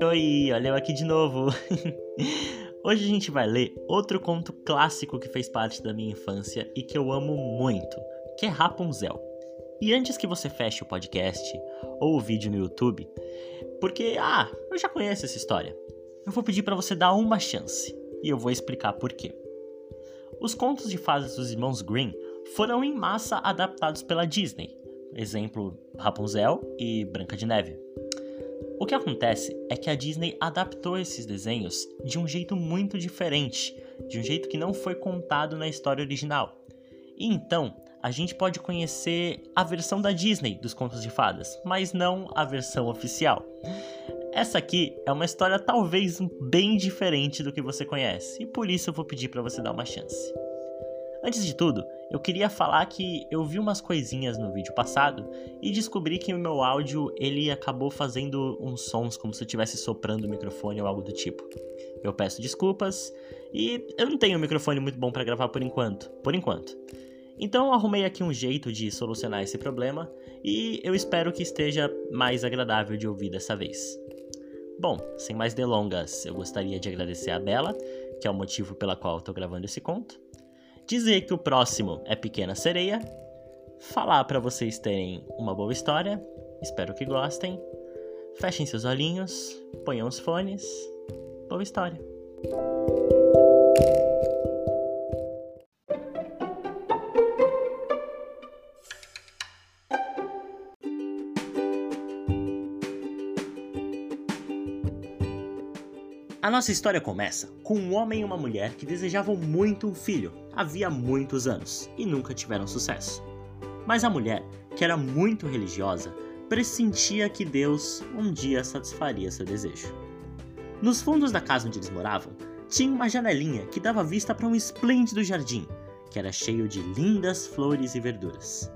Oi, olha eu aqui de novo. Hoje a gente vai ler outro conto clássico que fez parte da minha infância e que eu amo muito, que é Rapunzel. E antes que você feche o podcast ou o vídeo no YouTube, porque ah, eu já conheço essa história, eu vou pedir para você dar uma chance e eu vou explicar por quê. Os contos de fadas dos irmãos Grimm foram em massa adaptados pela Disney, exemplo Rapunzel e Branca de Neve. O que acontece é que a Disney adaptou esses desenhos de um jeito muito diferente, de um jeito que não foi contado na história original. E então, a gente pode conhecer a versão da Disney dos contos de fadas, mas não a versão oficial. Essa aqui é uma história talvez bem diferente do que você conhece, e por isso eu vou pedir para você dar uma chance. Antes de tudo, eu queria falar que eu vi umas coisinhas no vídeo passado e descobri que o meu áudio ele acabou fazendo uns sons como se eu estivesse soprando o microfone ou algo do tipo. Eu peço desculpas e eu não tenho um microfone muito bom para gravar por enquanto, por enquanto. Então eu arrumei aqui um jeito de solucionar esse problema e eu espero que esteja mais agradável de ouvir dessa vez. Bom, sem mais delongas, eu gostaria de agradecer a Bela, que é o motivo pela qual estou gravando esse conto dizer que o próximo é Pequena Sereia, falar para vocês terem uma boa história, espero que gostem. Fechem seus olhinhos, ponham os fones. Boa história. A nossa história começa com um homem e uma mulher que desejavam muito um filho havia muitos anos e nunca tiveram sucesso. Mas a mulher, que era muito religiosa, pressentia que Deus um dia satisfaria seu desejo. Nos fundos da casa onde eles moravam, tinha uma janelinha que dava vista para um esplêndido jardim, que era cheio de lindas flores e verduras.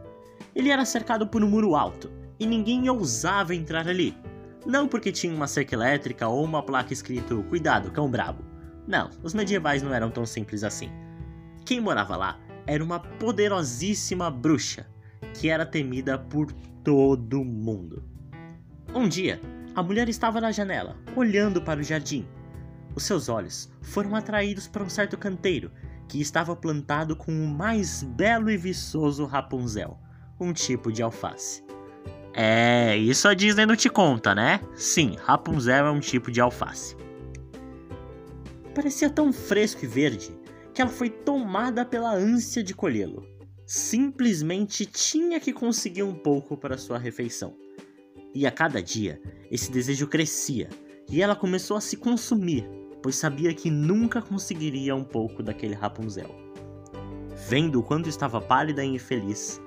Ele era cercado por um muro alto e ninguém ousava entrar ali, não porque tinha uma cerca elétrica ou uma placa escrito Cuidado, cão brabo. Não, os medievais não eram tão simples assim. Quem morava lá era uma poderosíssima bruxa, que era temida por todo mundo. Um dia, a mulher estava na janela, olhando para o jardim. Os seus olhos foram atraídos para um certo canteiro que estava plantado com o mais belo e viçoso Rapunzel, um tipo de alface. É, isso a Disney não te conta, né? Sim, Rapunzel é um tipo de alface. Parecia tão fresco e verde que ela foi tomada pela ânsia de colhê-lo. Simplesmente tinha que conseguir um pouco para sua refeição. E a cada dia, esse desejo crescia e ela começou a se consumir, pois sabia que nunca conseguiria um pouco daquele Rapunzel. Vendo o quanto estava pálida e infeliz,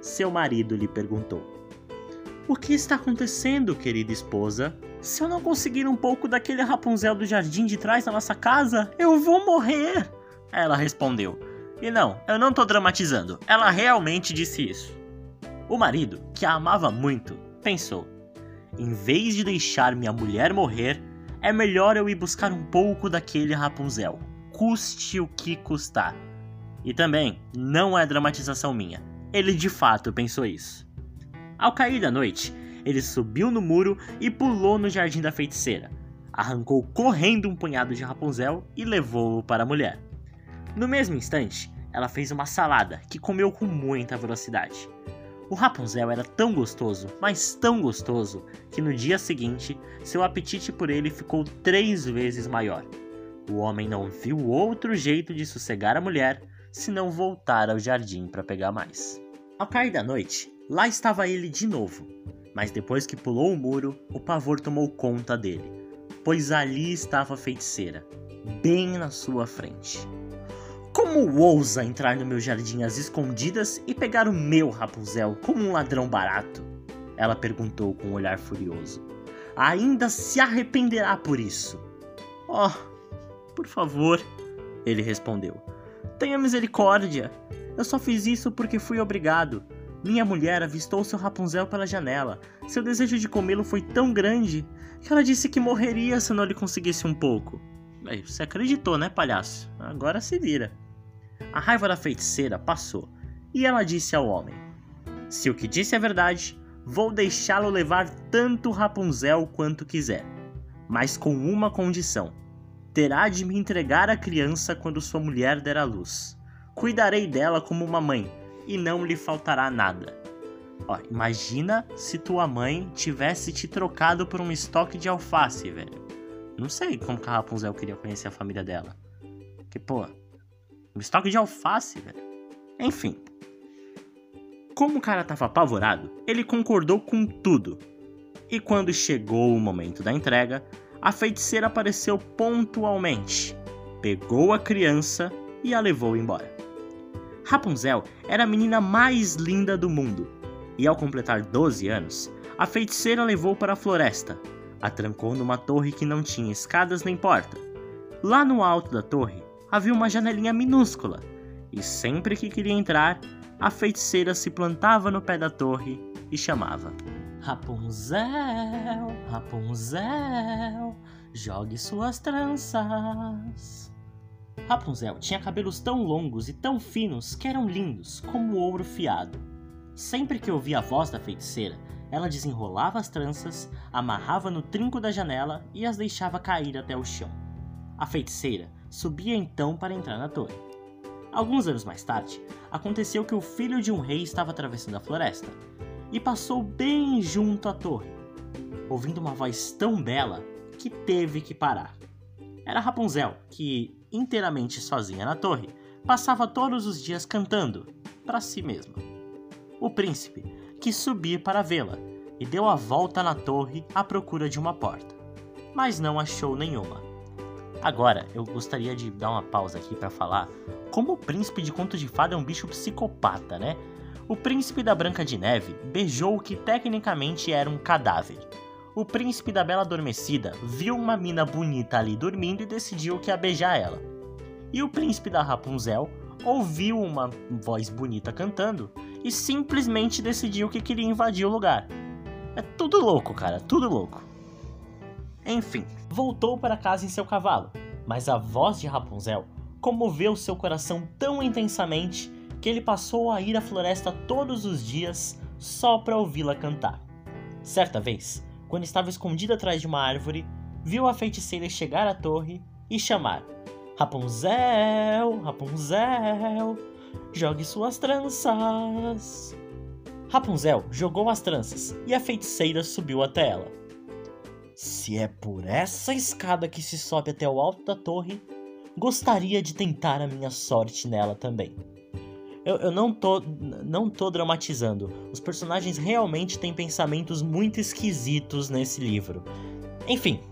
seu marido lhe perguntou: o que está acontecendo, querida esposa? Se eu não conseguir um pouco daquele Rapunzel do jardim de trás da nossa casa, eu vou morrer! Ela respondeu. E não, eu não tô dramatizando. Ela realmente disse isso. O marido, que a amava muito, pensou: em vez de deixar minha mulher morrer, é melhor eu ir buscar um pouco daquele Rapunzel, custe o que custar. E também, não é dramatização minha. Ele de fato pensou isso. Ao cair da noite, ele subiu no muro e pulou no jardim da feiticeira. Arrancou correndo um punhado de Rapunzel e levou-o para a mulher. No mesmo instante, ela fez uma salada que comeu com muita velocidade. O Rapunzel era tão gostoso, mas tão gostoso, que no dia seguinte seu apetite por ele ficou três vezes maior. O homem não viu outro jeito de sossegar a mulher senão voltar ao jardim para pegar mais. Ao cair da noite, Lá estava ele de novo, mas depois que pulou o muro, o pavor tomou conta dele, pois ali estava a feiticeira, bem na sua frente. Como ousa entrar no meu jardim às escondidas e pegar o meu Rapunzel como um ladrão barato? Ela perguntou com um olhar furioso. Ainda se arrependerá por isso. Oh, por favor, ele respondeu. Tenha misericórdia. Eu só fiz isso porque fui obrigado. Minha mulher avistou seu Rapunzel pela janela. Seu desejo de comê-lo foi tão grande que ela disse que morreria se não lhe conseguisse um pouco. Bem, você acreditou, né, palhaço? Agora se vira. A raiva da feiticeira passou e ela disse ao homem: Se o que disse é verdade, vou deixá-lo levar tanto Rapunzel quanto quiser. mas com uma condição: terá de me entregar a criança quando sua mulher der à luz. Cuidarei dela como uma mãe e não lhe faltará nada. Ó, imagina se tua mãe tivesse te trocado por um estoque de alface, velho. Não sei como que a Rapunzel queria conhecer a família dela. Que, pô, um estoque de alface, velho. Enfim. Como o cara tava apavorado, ele concordou com tudo. E quando chegou o momento da entrega, a feiticeira apareceu pontualmente, pegou a criança e a levou embora. Rapunzel era a menina mais linda do mundo, e ao completar 12 anos, a feiticeira levou para a floresta, a trancou numa torre que não tinha escadas nem porta. Lá no alto da torre havia uma janelinha minúscula, e sempre que queria entrar, a feiticeira se plantava no pé da torre e chamava: Rapunzel, Rapunzel, jogue suas tranças. Rapunzel tinha cabelos tão longos e tão finos que eram lindos como ouro fiado. Sempre que ouvia a voz da feiticeira, ela desenrolava as tranças, amarrava no trinco da janela e as deixava cair até o chão. A feiticeira subia então para entrar na torre. Alguns anos mais tarde, aconteceu que o filho de um rei estava atravessando a floresta e passou bem junto à torre, ouvindo uma voz tão bela que teve que parar. Era Rapunzel, que, inteiramente sozinha na torre, passava todos os dias cantando para si mesma. O príncipe quis subir para vê-la e deu a volta na torre à procura de uma porta, mas não achou nenhuma. Agora, eu gostaria de dar uma pausa aqui para falar como o príncipe de Conto de Fada é um bicho psicopata, né? O príncipe da Branca de Neve beijou o que tecnicamente era um cadáver. O príncipe da Bela Adormecida viu uma mina bonita ali dormindo e decidiu que ia beijar ela. E o príncipe da Rapunzel ouviu uma voz bonita cantando e simplesmente decidiu que queria invadir o lugar. É tudo louco, cara, tudo louco. Enfim, voltou para casa em seu cavalo, mas a voz de Rapunzel comoveu seu coração tão intensamente que ele passou a ir à floresta todos os dias só para ouvi-la cantar. Certa vez, quando estava escondido atrás de uma árvore, viu a feiticeira chegar à torre e chamar: Rapunzel, Rapunzel, jogue suas tranças. Rapunzel jogou as tranças e a feiticeira subiu até ela. Se é por essa escada que se sobe até o alto da torre, gostaria de tentar a minha sorte nela também. Eu, eu, não, tô, não tô dramatizando. Os personagens realmente têm pensamentos muito esquisitos nesse livro. Enfim,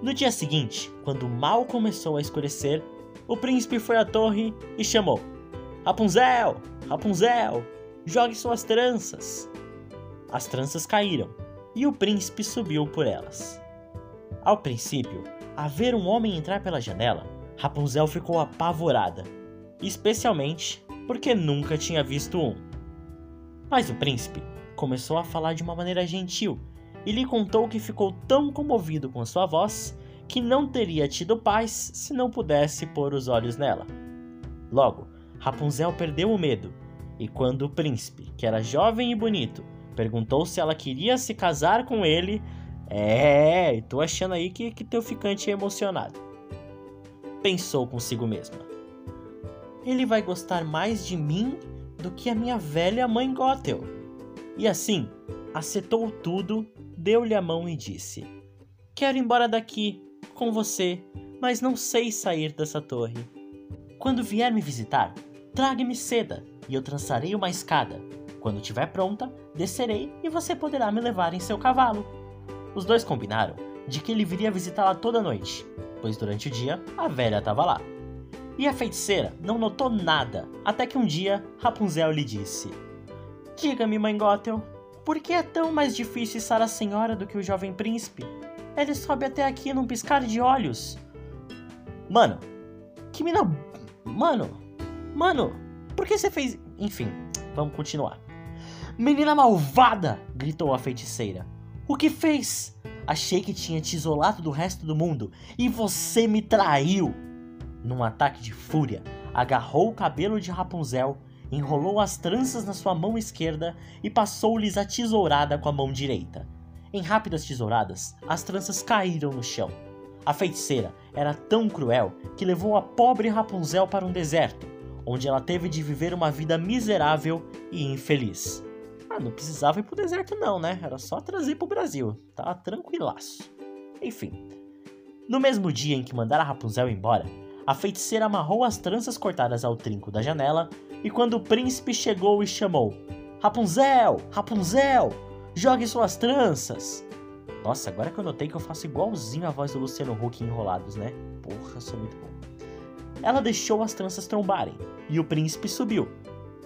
no dia seguinte, quando mal começou a escurecer, o príncipe foi à torre e chamou: Rapunzel! Rapunzel! Jogue suas tranças! As tranças caíram e o príncipe subiu por elas. Ao princípio, a ver um homem entrar pela janela, Rapunzel ficou apavorada, especialmente porque nunca tinha visto um. Mas o príncipe começou a falar de uma maneira gentil e lhe contou que ficou tão comovido com sua voz que não teria tido paz se não pudesse pôr os olhos nela. Logo, Rapunzel perdeu o medo, e quando o príncipe, que era jovem e bonito, perguntou se ela queria se casar com ele, é, tô achando aí que, que teu ficante é emocionado. Pensou consigo mesma. Ele vai gostar mais de mim do que a minha velha mãe Gothel. E assim, acertou tudo deu-lhe a mão e disse: Quero ir embora daqui, com você, mas não sei sair dessa torre. Quando vier me visitar, traga-me seda e eu trançarei uma escada. Quando estiver pronta, descerei e você poderá me levar em seu cavalo. Os dois combinaram de que ele viria visitá-la toda noite, pois durante o dia a velha estava lá. E a feiticeira não notou nada, até que um dia Rapunzel lhe disse: Diga-me, mãe Gothel, por que é tão mais difícil estar a senhora do que o jovem príncipe? Ele sobe até aqui num piscar de olhos. Mano, que mina. Mano, mano, por que você fez. Enfim, vamos continuar. Menina malvada! gritou a feiticeira. O que fez? Achei que tinha te isolado do resto do mundo e você me traiu! Num ataque de fúria, agarrou o cabelo de Rapunzel enrolou as tranças na sua mão esquerda e passou-lhes a tesourada com a mão direita. Em rápidas tesouradas, as tranças caíram no chão. A feiticeira era tão cruel que levou a pobre Rapunzel para um deserto, onde ela teve de viver uma vida miserável e infeliz. Ah, não precisava ir pro deserto não, né? Era só trazer pro Brasil. Tá tranquilaço. Enfim. No mesmo dia em que mandara Rapunzel embora, a feiticeira amarrou as tranças cortadas ao trinco da janela e quando o príncipe chegou e chamou: Rapunzel! Rapunzel! Jogue suas tranças! Nossa, agora que eu notei que eu faço igualzinho a voz do Luciano Huck em Enrolados, né? Porra, sou muito bom. Ela deixou as tranças trombarem e o príncipe subiu.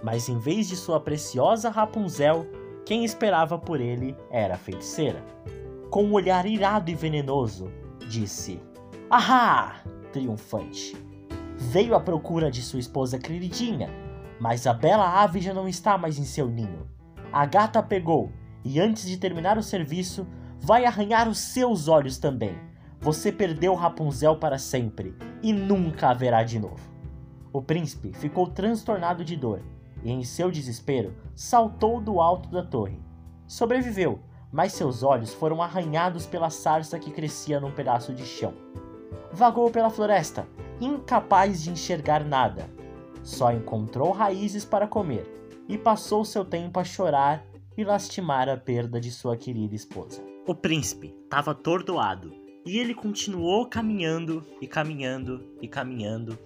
Mas em vez de sua preciosa Rapunzel, quem esperava por ele era a feiticeira. Com um olhar irado e venenoso, disse: Ahá! triunfante. Veio à procura de sua esposa queridinha, mas a bela ave já não está mais em seu ninho. A gata pegou e, antes de terminar o serviço, vai arranhar os seus olhos também. Você perdeu Rapunzel para sempre e nunca haverá de novo. O príncipe ficou transtornado de dor e, em seu desespero, saltou do alto da torre. Sobreviveu, mas seus olhos foram arranhados pela sarça que crescia num pedaço de chão. Vagou pela floresta, incapaz de enxergar nada. Só encontrou raízes para comer e passou seu tempo a chorar e lastimar a perda de sua querida esposa. O príncipe estava atordoado e ele continuou caminhando e caminhando e caminhando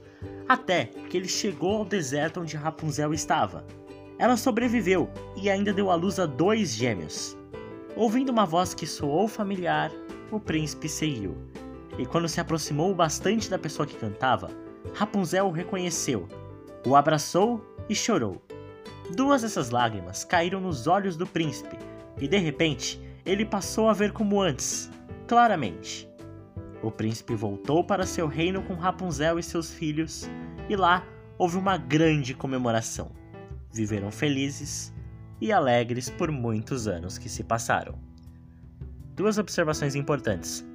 até que ele chegou ao deserto onde Rapunzel estava. Ela sobreviveu e ainda deu à luz a dois gêmeos. Ouvindo uma voz que soou familiar, o príncipe seguiu. E quando se aproximou bastante da pessoa que cantava, Rapunzel o reconheceu, o abraçou e chorou. Duas dessas lágrimas caíram nos olhos do príncipe, e de repente ele passou a ver como antes, claramente. O príncipe voltou para seu reino com Rapunzel e seus filhos, e lá houve uma grande comemoração. Viveram felizes e alegres por muitos anos que se passaram. Duas observações importantes.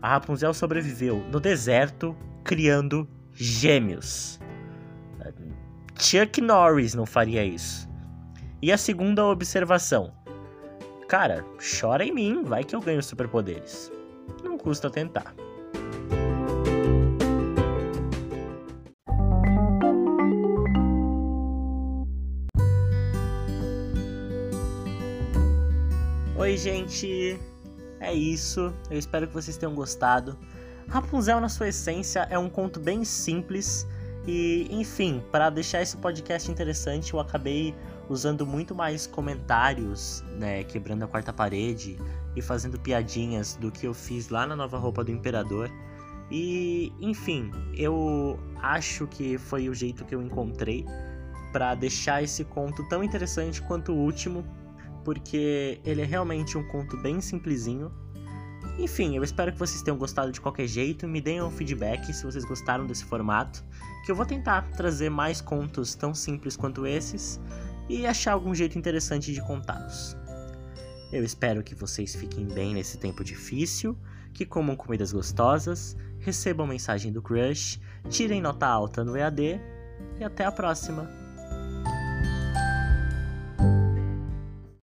A Rapunzel sobreviveu no deserto criando gêmeos. Chuck Norris não faria isso. E a segunda observação: Cara, chora em mim, vai que eu ganho superpoderes. Não custa tentar. Oi, gente! É isso, eu espero que vocês tenham gostado. Rapunzel, na sua essência, é um conto bem simples e, enfim, para deixar esse podcast interessante, eu acabei usando muito mais comentários, né, quebrando a quarta parede e fazendo piadinhas do que eu fiz lá na nova roupa do imperador. E, enfim, eu acho que foi o jeito que eu encontrei para deixar esse conto tão interessante quanto o último, porque ele é realmente um conto bem simplesinho, enfim, eu espero que vocês tenham gostado de qualquer jeito. Me deem um feedback se vocês gostaram desse formato, que eu vou tentar trazer mais contos tão simples quanto esses e achar algum jeito interessante de contá-los. Eu espero que vocês fiquem bem nesse tempo difícil, que comam comidas gostosas, recebam mensagem do crush, tirem nota alta no EAD e até a próxima!